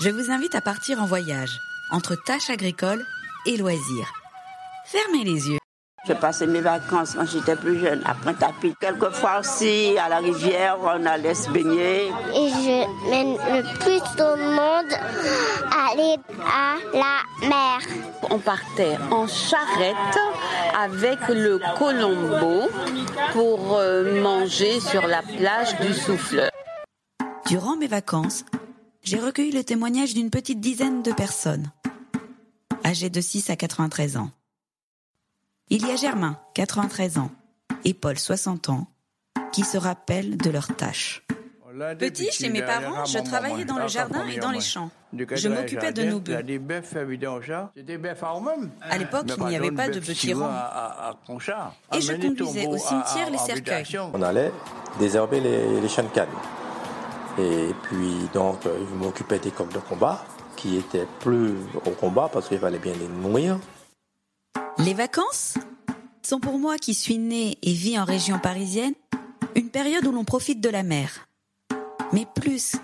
je vous invite à partir en voyage entre tâches agricoles et loisirs. Fermez les yeux. J'ai passé mes vacances quand j'étais plus jeune à Pointe-à-Pitre. Quelquefois aussi, à la rivière, on allait se baigner. Et je mène le plus de monde aller à la mer. On partait en charrette avec le colombo pour euh, manger sur la plage du Souffleur. Durant mes vacances, j'ai recueilli le témoignage d'une petite dizaine de personnes, âgées de 6 à 93 ans. Il y a Germain, 93 ans, et Paul, 60 ans, qui se rappellent de leurs tâches. Petit, chez mes parents, je travaillais dans le jardin et dans les champs. Je m'occupais de nos bœufs. À l'époque, il n'y avait pas de petits ronds. Et je conduisais au cimetière les cercueils. On allait désherber les, les champs de canne. Et puis, donc, euh, je m'occupais des coqs de combat, qui étaient plus au combat parce qu'il fallait bien les nourrir. Les vacances sont pour moi qui suis né et vis en région parisienne une période où l'on profite de la mer. Mais plus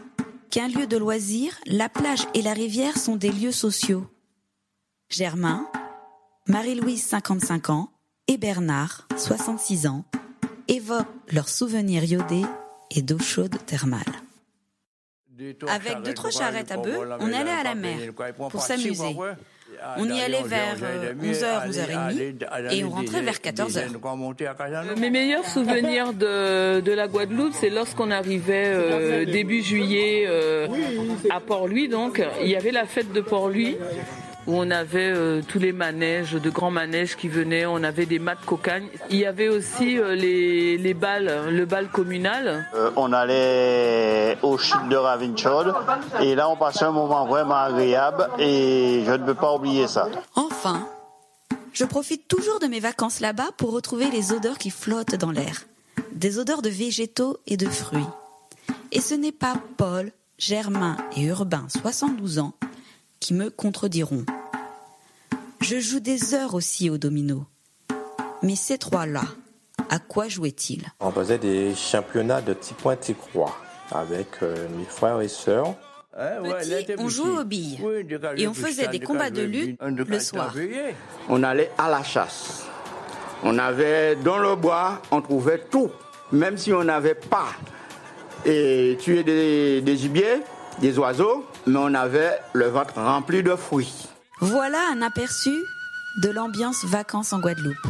qu'un lieu de loisirs, la plage et la rivière sont des lieux sociaux. Germain, Marie-Louise 55 ans et Bernard 66 ans évoquent leurs souvenirs iodés et d'eau chaude thermale. Avec deux trois charrettes à bœufs, on allait à la mer pour s'amuser. On y allait vers 11h, 11h30 et on rentrait vers 14h. Mes meilleurs souvenirs de, de la Guadeloupe, c'est lorsqu'on arrivait euh, début juillet euh, à Port-Louis. Donc, il y avait la fête de Port-Louis où on avait euh, tous les manèges, de grands manèges qui venaient, on avait des mâts de cocagne. Il y avait aussi euh, les, les balles, le bal communal. Euh, on allait au chute de Ravinchod et là on passait un moment vraiment agréable et je ne peux pas oublier ça. Enfin, je profite toujours de mes vacances là-bas pour retrouver les odeurs qui flottent dans l'air. Des odeurs de végétaux et de fruits. Et ce n'est pas Paul, Germain et Urbain, 72 ans, qui me contrediront. Je joue des heures aussi au domino. Mais ces trois-là, à quoi jouaient-ils? On faisait des championnats de petits points, petits croix avec euh, mes frères et sœurs. Petit, on jouait aux billes et on faisait des combats de lutte le soir. On allait à la chasse. On avait dans le bois, on trouvait tout, même si on n'avait pas et tué des, des gibiers, des oiseaux, mais on avait le ventre rempli de fruits. Voilà un aperçu de l'ambiance vacances en Guadeloupe.